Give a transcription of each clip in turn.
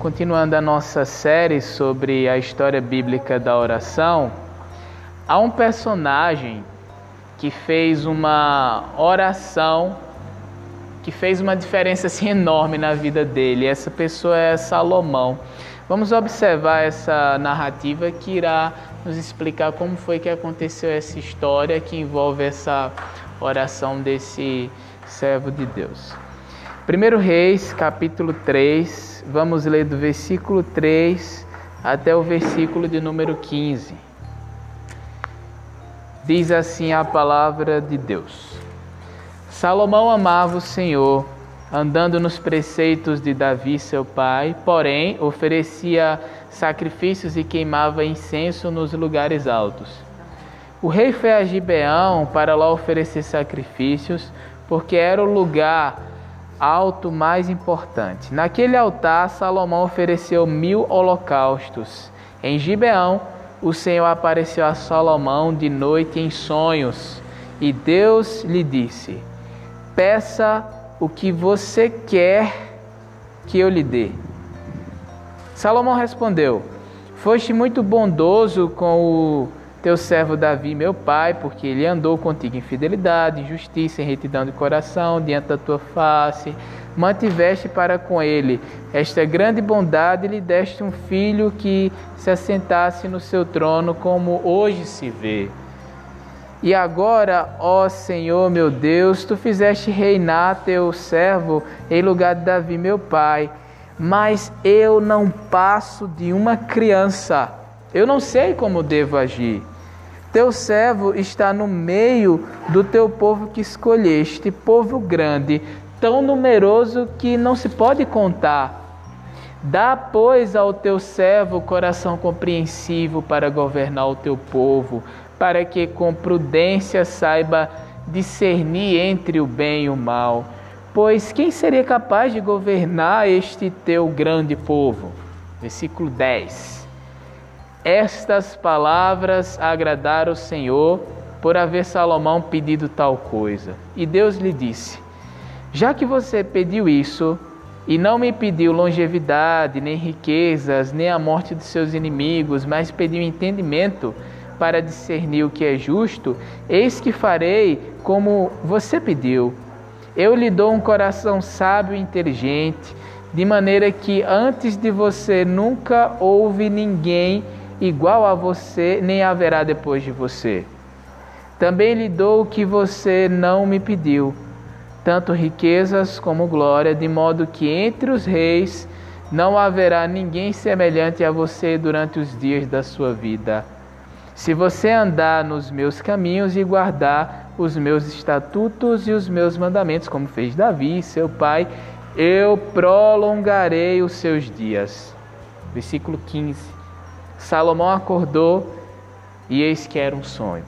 continuando a nossa série sobre a história bíblica da oração, há um personagem que fez uma oração que fez uma diferença assim, enorme na vida dele. Essa pessoa é Salomão. Vamos observar essa narrativa que irá nos explicar como foi que aconteceu essa história que envolve essa oração desse servo de Deus. 1 Reis, capítulo 3, vamos ler do versículo 3 até o versículo de número 15. Diz assim a palavra de Deus. Salomão amava o Senhor, andando nos preceitos de Davi, seu pai, porém oferecia sacrifícios e queimava incenso nos lugares altos. O rei foi a Gibeão para lá oferecer sacrifícios, porque era o lugar alto mais importante. Naquele altar, Salomão ofereceu mil holocaustos. Em Gibeão, o Senhor apareceu a Salomão de noite em sonhos, e Deus lhe disse: Peça o que você quer que eu lhe dê. Salomão respondeu: Foste muito bondoso com o teu servo Davi, meu pai, porque ele andou contigo em fidelidade, em justiça, em retidão de coração, diante da tua face. Mantiveste para com ele esta grande bondade e lhe deste um filho que se assentasse no seu trono, como hoje se vê. E agora, ó Senhor meu Deus, tu fizeste reinar teu servo em lugar de Davi, meu pai. Mas eu não passo de uma criança. Eu não sei como devo agir. Teu servo está no meio do teu povo que escolheste, povo grande, tão numeroso que não se pode contar. Dá, pois, ao teu servo coração compreensivo para governar o teu povo para que com prudência saiba discernir entre o bem e o mal. Pois quem seria capaz de governar este teu grande povo? Versículo 10. Estas palavras agradaram o Senhor por haver Salomão pedido tal coisa. E Deus lhe disse: Já que você pediu isso, e não me pediu longevidade, nem riquezas, nem a morte de seus inimigos, mas pediu entendimento para discernir o que é justo, eis que farei como você pediu. Eu lhe dou um coração sábio e inteligente, de maneira que antes de você nunca houve ninguém igual a você, nem haverá depois de você. Também lhe dou o que você não me pediu, tanto riquezas como glória, de modo que entre os reis não haverá ninguém semelhante a você durante os dias da sua vida. Se você andar nos meus caminhos e guardar os meus estatutos e os meus mandamentos, como fez Davi, seu pai, eu prolongarei os seus dias. Versículo 15. Salomão acordou e eis que era um sonho.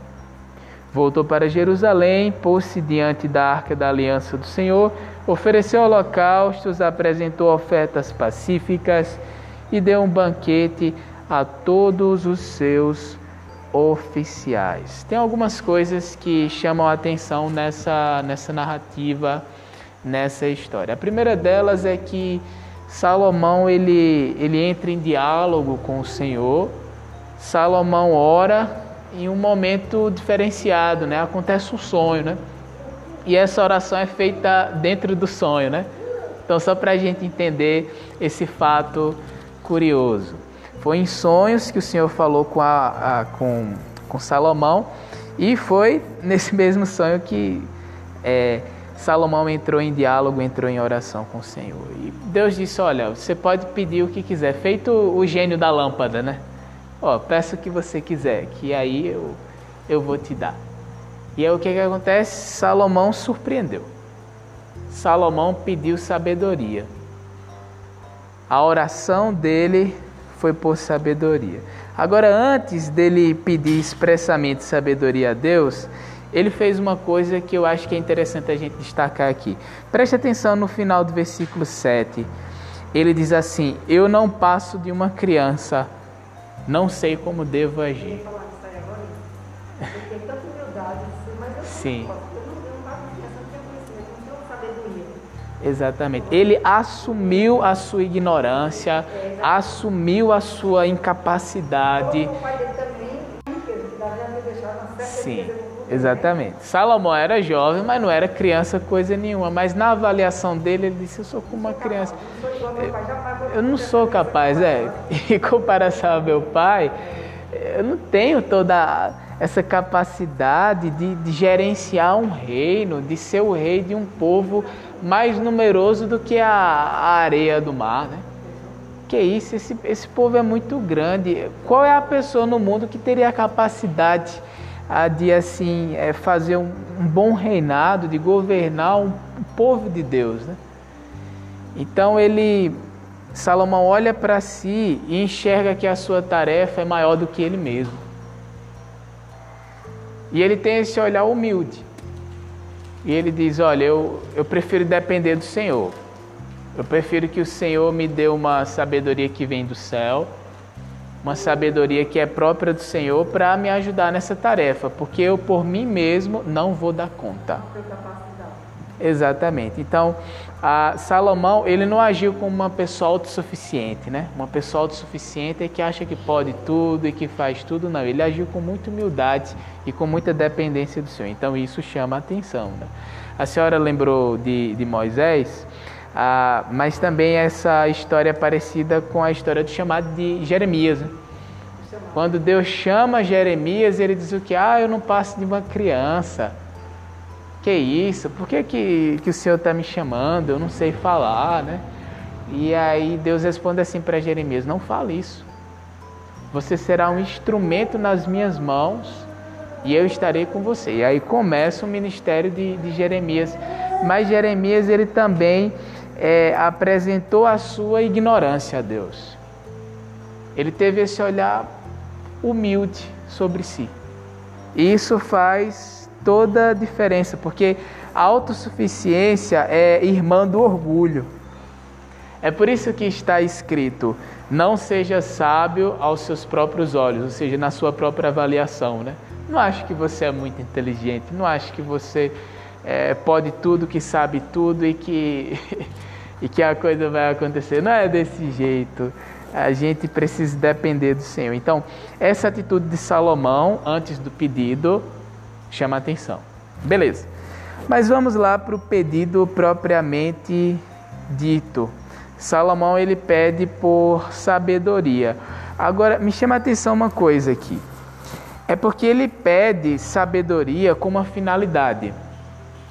Voltou para Jerusalém, pôs-se diante da arca da aliança do Senhor, ofereceu holocaustos, apresentou ofertas pacíficas e deu um banquete a todos os seus oficiais. Tem algumas coisas que chamam a atenção nessa, nessa narrativa, nessa história. A primeira delas é que Salomão ele, ele entra em diálogo com o Senhor. Salomão ora em um momento diferenciado, né? Acontece um sonho, né? E essa oração é feita dentro do sonho, né? Então, só para a gente entender esse fato curioso. Foi em sonhos que o Senhor falou com, a, a com, com Salomão e foi nesse mesmo sonho que é, Salomão entrou em diálogo, entrou em oração com o Senhor. E Deus disse: Olha, você pode pedir o que quiser, feito o gênio da lâmpada, né? Ó, peça o que você quiser, que aí eu, eu vou te dar. E aí o que, que acontece? Salomão surpreendeu. Salomão pediu sabedoria. A oração dele foi por sabedoria. Agora, antes dele pedir expressamente sabedoria a Deus, ele fez uma coisa que eu acho que é interessante a gente destacar aqui. Preste atenção no final do versículo 7. Ele diz assim: Eu não passo de uma criança, não sei como devo agir. Sim. Exatamente. Ele assumiu a sua ignorância, assumiu a sua incapacidade. Exatamente. Salomão era jovem, mas não era criança coisa nenhuma. Mas na avaliação dele, ele disse: Eu sou como uma criança. Eu não sou capaz, é. Em comparação ao meu pai, eu não tenho toda essa capacidade de, de gerenciar um reino, de ser o rei de um povo mais numeroso do que a, a areia do mar, né? Que isso, esse, esse povo é muito grande. Qual é a pessoa no mundo que teria a capacidade a, de assim é, fazer um, um, bom reinado, de governar um, um povo de Deus, né? Então ele Salomão olha para si e enxerga que a sua tarefa é maior do que ele mesmo. E ele tem esse olhar humilde. E ele diz: Olha, eu, eu prefiro depender do Senhor. Eu prefiro que o Senhor me dê uma sabedoria que vem do céu, uma sabedoria que é própria do Senhor para me ajudar nessa tarefa, porque eu por mim mesmo não vou dar conta. Exatamente. Então, Salomão, ele não agiu como uma pessoa autossuficiente, né? Uma pessoa autossuficiente é que acha que pode tudo e que faz tudo, não. Ele agiu com muita humildade e com muita dependência do Senhor. Então, isso chama a atenção. Né? A senhora lembrou de, de Moisés, ah, mas também essa história é parecida com a história do chamado de Jeremias. Quando Deus chama Jeremias, ele diz o que? Ah, eu não passo de uma criança. Que isso? Por que, que, que o Senhor está me chamando? Eu não sei falar, né? E aí Deus responde assim para Jeremias: Não fale isso. Você será um instrumento nas minhas mãos e eu estarei com você. E aí começa o ministério de, de Jeremias. Mas Jeremias ele também é, apresentou a sua ignorância a Deus. Ele teve esse olhar humilde sobre si. E isso faz toda a diferença, porque a autossuficiência é irmã do orgulho. É por isso que está escrito: não seja sábio aos seus próprios olhos, ou seja, na sua própria avaliação. Né? Não acho que você é muito inteligente, não acho que você é, pode tudo, que sabe tudo e que, e que a coisa vai acontecer. Não é desse jeito. A gente precisa depender do Senhor. Então, essa atitude de Salomão antes do pedido chama atenção. Beleza. Mas vamos lá para o pedido propriamente dito. Salomão ele pede por sabedoria. Agora me chama a atenção uma coisa aqui. É porque ele pede sabedoria com uma finalidade.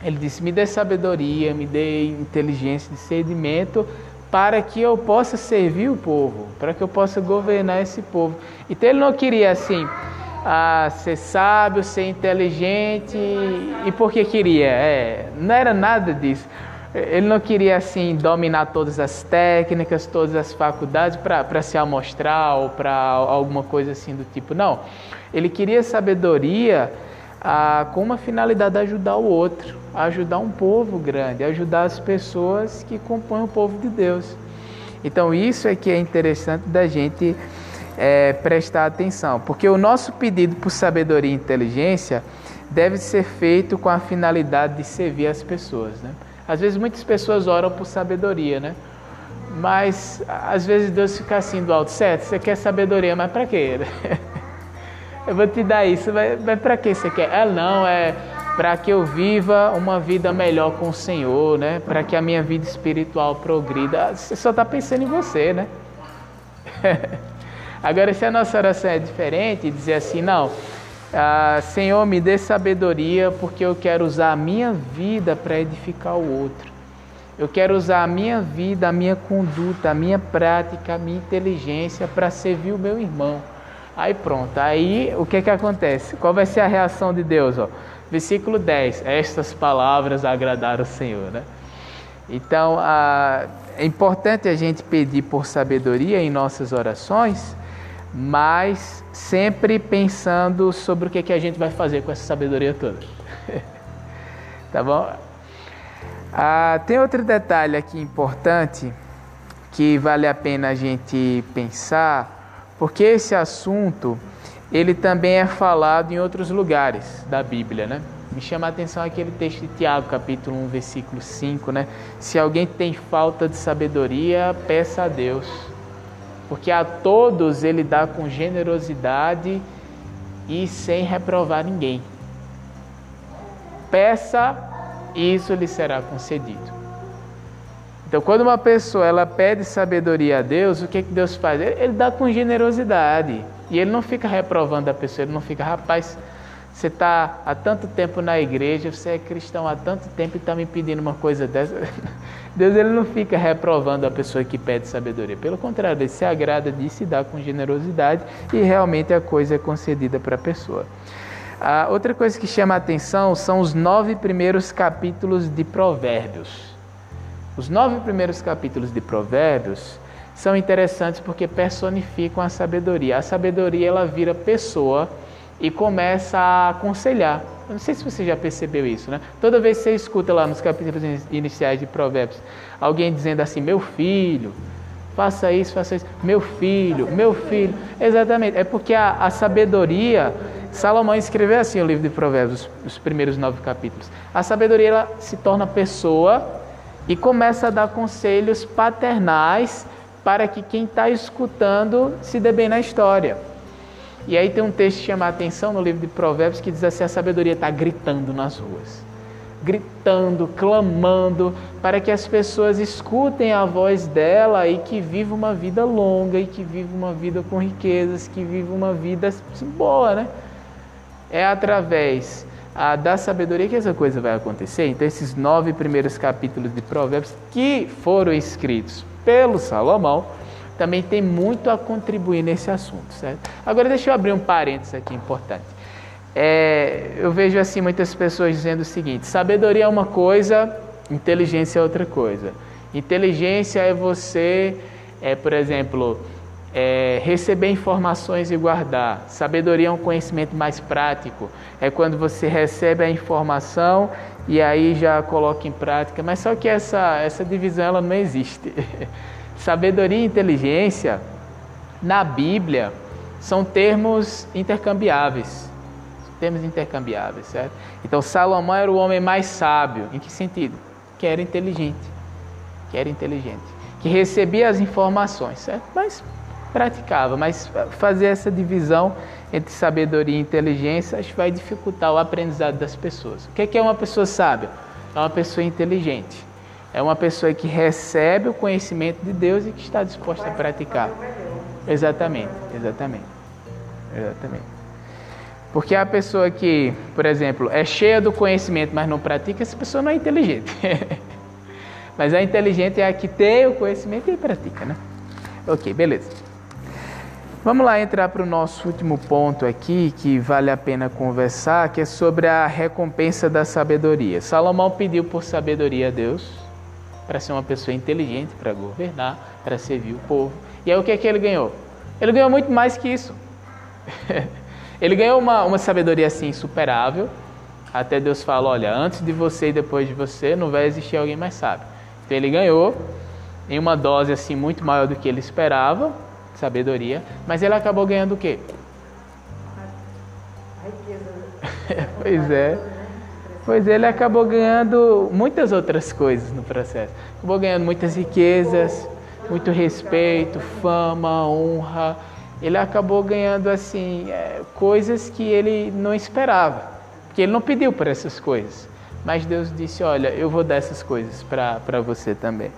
Ele disse: "Me dê sabedoria, me dê inteligência, discernimento para que eu possa servir o povo, para que eu possa governar esse povo". Então ele não queria assim: a ser sábio, ser inteligente e porque queria. É, não era nada disso. Ele não queria assim dominar todas as técnicas, todas as faculdades para se amostrar ou para alguma coisa assim do tipo. Não. Ele queria sabedoria ah, com uma finalidade de ajudar o outro, ajudar um povo grande, ajudar as pessoas que compõem o povo de Deus. Então isso é que é interessante da gente é, prestar atenção, porque o nosso pedido por sabedoria e inteligência deve ser feito com a finalidade de servir as pessoas. Né? Às vezes muitas pessoas oram por sabedoria, né? mas às vezes Deus fica assim do alto, certo? Você quer sabedoria, mas para quê? eu vou te dar isso, mas, mas para que você quer? Ah, não, é para que eu viva uma vida melhor com o Senhor, né? Para que a minha vida espiritual progrida. Você só está pensando em você, né? Agora, se a nossa oração é diferente, dizer assim, não, ah, Senhor, me dê sabedoria porque eu quero usar a minha vida para edificar o outro. Eu quero usar a minha vida, a minha conduta, a minha prática, a minha inteligência para servir o meu irmão. Aí pronto, aí o que é que acontece? Qual vai ser a reação de Deus? Ó? Versículo 10: Estas palavras agradaram o Senhor. Né? Então, ah, é importante a gente pedir por sabedoria em nossas orações, mas sempre pensando sobre o que, que a gente vai fazer com essa sabedoria toda. tá bom? Ah, tem outro detalhe aqui importante que vale a pena a gente pensar, porque esse assunto ele também é falado em outros lugares da Bíblia, né? Me chama a atenção aquele texto de Tiago, capítulo 1, versículo 5, né? Se alguém tem falta de sabedoria, peça a Deus. Porque a todos ele dá com generosidade e sem reprovar ninguém. Peça, e isso lhe será concedido. Então, quando uma pessoa ela pede sabedoria a Deus, o que, que Deus faz? Ele, ele dá com generosidade. E ele não fica reprovando a pessoa, ele não fica, rapaz, você está há tanto tempo na igreja, você é cristão há tanto tempo e está me pedindo uma coisa dessa. Deus ele não fica reprovando a pessoa que pede sabedoria. Pelo contrário, ele se agrada disso e dá com generosidade e realmente a coisa é concedida para a pessoa. A outra coisa que chama a atenção são os nove primeiros capítulos de Provérbios. Os nove primeiros capítulos de Provérbios são interessantes porque personificam a sabedoria. A sabedoria ela vira pessoa e começa a aconselhar. Eu não sei se você já percebeu isso, né? Toda vez que você escuta lá nos capítulos iniciais de Provérbios alguém dizendo assim: "Meu filho, faça isso, faça isso. Meu filho, meu filho". Exatamente. É porque a, a sabedoria Salomão escreveu assim o livro de Provérbios, os primeiros nove capítulos. A sabedoria ela se torna pessoa e começa a dar conselhos paternais para que quem está escutando se dê bem na história. E aí tem um texto que chama a atenção no livro de Provérbios que diz assim: a sabedoria está gritando nas ruas, gritando, clamando, para que as pessoas escutem a voz dela e que viva uma vida longa e que viva uma vida com riquezas, que viva uma vida boa, né? É através a, da sabedoria que essa coisa vai acontecer. Então, esses nove primeiros capítulos de Provérbios que foram escritos pelo Salomão também tem muito a contribuir nesse assunto, certo? Agora, deixa eu abrir um parênteses aqui importante. É, eu vejo assim muitas pessoas dizendo o seguinte: sabedoria é uma coisa, inteligência é outra coisa. Inteligência é você, é, por exemplo, é, receber informações e guardar. Sabedoria é um conhecimento mais prático. É quando você recebe a informação e aí já coloca em prática. Mas só que essa, essa divisão ela não existe. Sabedoria e inteligência, na Bíblia, são termos intercambiáveis. Termos intercambiáveis, certo? Então, Salomão era o homem mais sábio. Em que sentido? Que era inteligente. Que era inteligente. Que recebia as informações, certo? Mas praticava, mas fazer essa divisão entre sabedoria e inteligência acho que vai dificultar o aprendizado das pessoas. O que é uma pessoa sábia? É uma pessoa inteligente. É uma pessoa que recebe o conhecimento de Deus e que está disposta a praticar. Exatamente, exatamente. Exatamente. Porque a pessoa que, por exemplo, é cheia do conhecimento, mas não pratica, essa pessoa não é inteligente. mas a inteligente é a que tem o conhecimento e pratica, né? Ok, beleza. Vamos lá entrar para o nosso último ponto aqui, que vale a pena conversar, que é sobre a recompensa da sabedoria. Salomão pediu por sabedoria a Deus, para ser uma pessoa inteligente, para governar, para servir o povo. E aí o que é que ele ganhou? Ele ganhou muito mais que isso. ele ganhou uma, uma sabedoria assim insuperável. Até Deus fala: olha, antes de você e depois de você, não vai existir alguém mais sábio. Então ele ganhou em uma dose assim muito maior do que ele esperava sabedoria, mas ele acabou ganhando o quê? A riqueza. pois é. Pois ele acabou ganhando muitas outras coisas no processo. Acabou ganhando muitas riquezas, muito respeito, fama, honra. Ele acabou ganhando assim é, coisas que ele não esperava, que ele não pediu por essas coisas. Mas Deus disse: Olha, eu vou dar essas coisas para você também.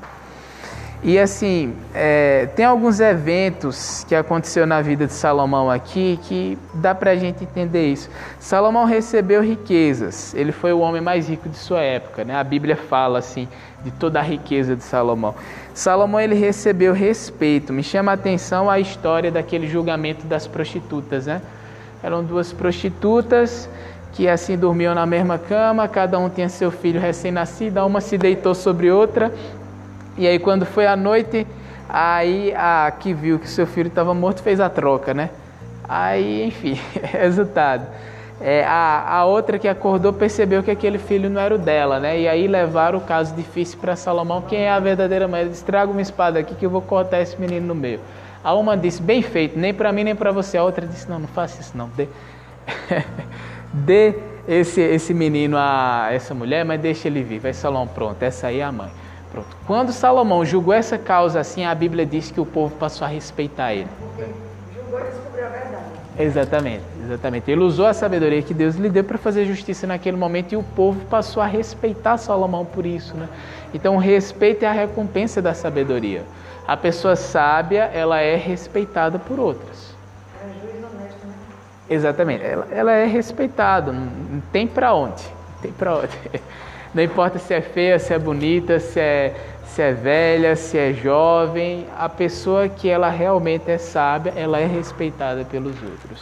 E assim, é, tem alguns eventos que aconteceu na vida de Salomão aqui que dá para a gente entender isso. Salomão recebeu riquezas, ele foi o homem mais rico de sua época, né? A Bíblia fala assim de toda a riqueza de Salomão. Salomão ele recebeu respeito. Me chama a atenção a história daquele julgamento das prostitutas, né? Eram duas prostitutas que assim dormiam na mesma cama, cada um tinha seu filho recém-nascido, uma se deitou sobre outra e aí quando foi à noite, aí a que viu que seu filho estava morto fez a troca, né? Aí, enfim, resultado. É, a, a outra que acordou percebeu que aquele filho não era o dela, né? E aí levaram o caso difícil para Salomão. Quem é a verdadeira mãe? Ele disse: traga uma espada aqui que eu vou cortar esse menino no meio. A uma disse: bem feito, nem para mim nem para você. A outra disse: não, não faça isso não. Dê, Dê esse, esse menino a essa mulher, mas deixa ele vir. Vai Salomão, pronto, essa aí é a mãe. Pronto. Quando Salomão julgou essa causa assim, a Bíblia diz que o povo passou a respeitar ele. Julgou e descobriu a verdade. Exatamente, exatamente. Ele usou a sabedoria que Deus lhe deu para fazer justiça naquele momento e o povo passou a respeitar Salomão por isso, né? Então, o respeito é a recompensa da sabedoria. A pessoa sábia, ela é respeitada por outras. É juiz honesto, né? Exatamente. Ela, ela é respeitada, não, não tem para onde. Não tem para onde. Não importa se é feia, se é bonita, se é, se é velha, se é jovem, a pessoa que ela realmente é sábia, ela é respeitada pelos outros.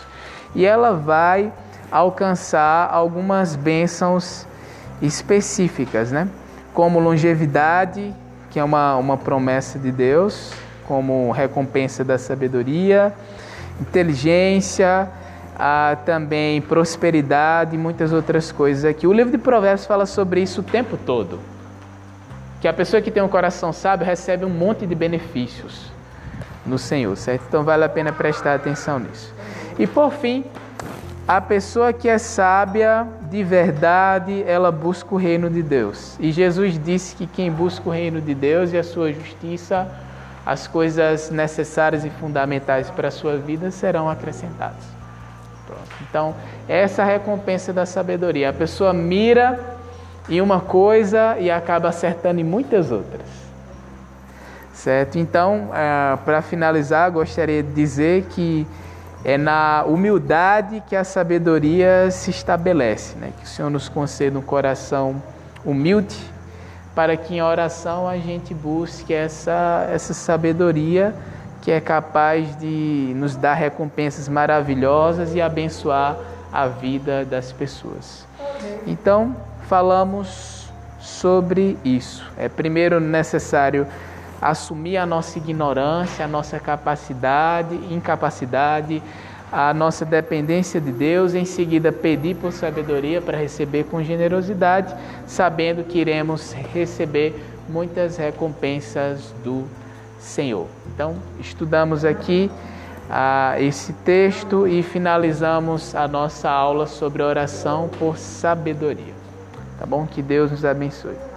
E ela vai alcançar algumas bênçãos específicas, né? Como longevidade, que é uma, uma promessa de Deus, como recompensa da sabedoria, inteligência, há também prosperidade e muitas outras coisas aqui. O livro de Provérbios fala sobre isso o tempo todo. Que a pessoa que tem um coração sábio recebe um monte de benefícios no Senhor, certo? Então vale a pena prestar atenção nisso. E por fim, a pessoa que é sábia de verdade, ela busca o reino de Deus. E Jesus disse que quem busca o reino de Deus e a sua justiça, as coisas necessárias e fundamentais para a sua vida serão acrescentadas. Então, essa é a recompensa da sabedoria. A pessoa mira em uma coisa e acaba acertando em muitas outras. Certo? Então, ah, para finalizar, gostaria de dizer que é na humildade que a sabedoria se estabelece, né? Que o Senhor nos conceda um coração humilde para que em oração a gente busque essa, essa sabedoria que é capaz de nos dar recompensas maravilhosas e abençoar a vida das pessoas. Então, falamos sobre isso. É primeiro necessário assumir a nossa ignorância, a nossa capacidade, incapacidade, a nossa dependência de Deus, em seguida pedir por sabedoria para receber com generosidade, sabendo que iremos receber muitas recompensas do Senhor. Então, estudamos aqui ah, esse texto e finalizamos a nossa aula sobre oração por sabedoria. Tá bom? Que Deus nos abençoe.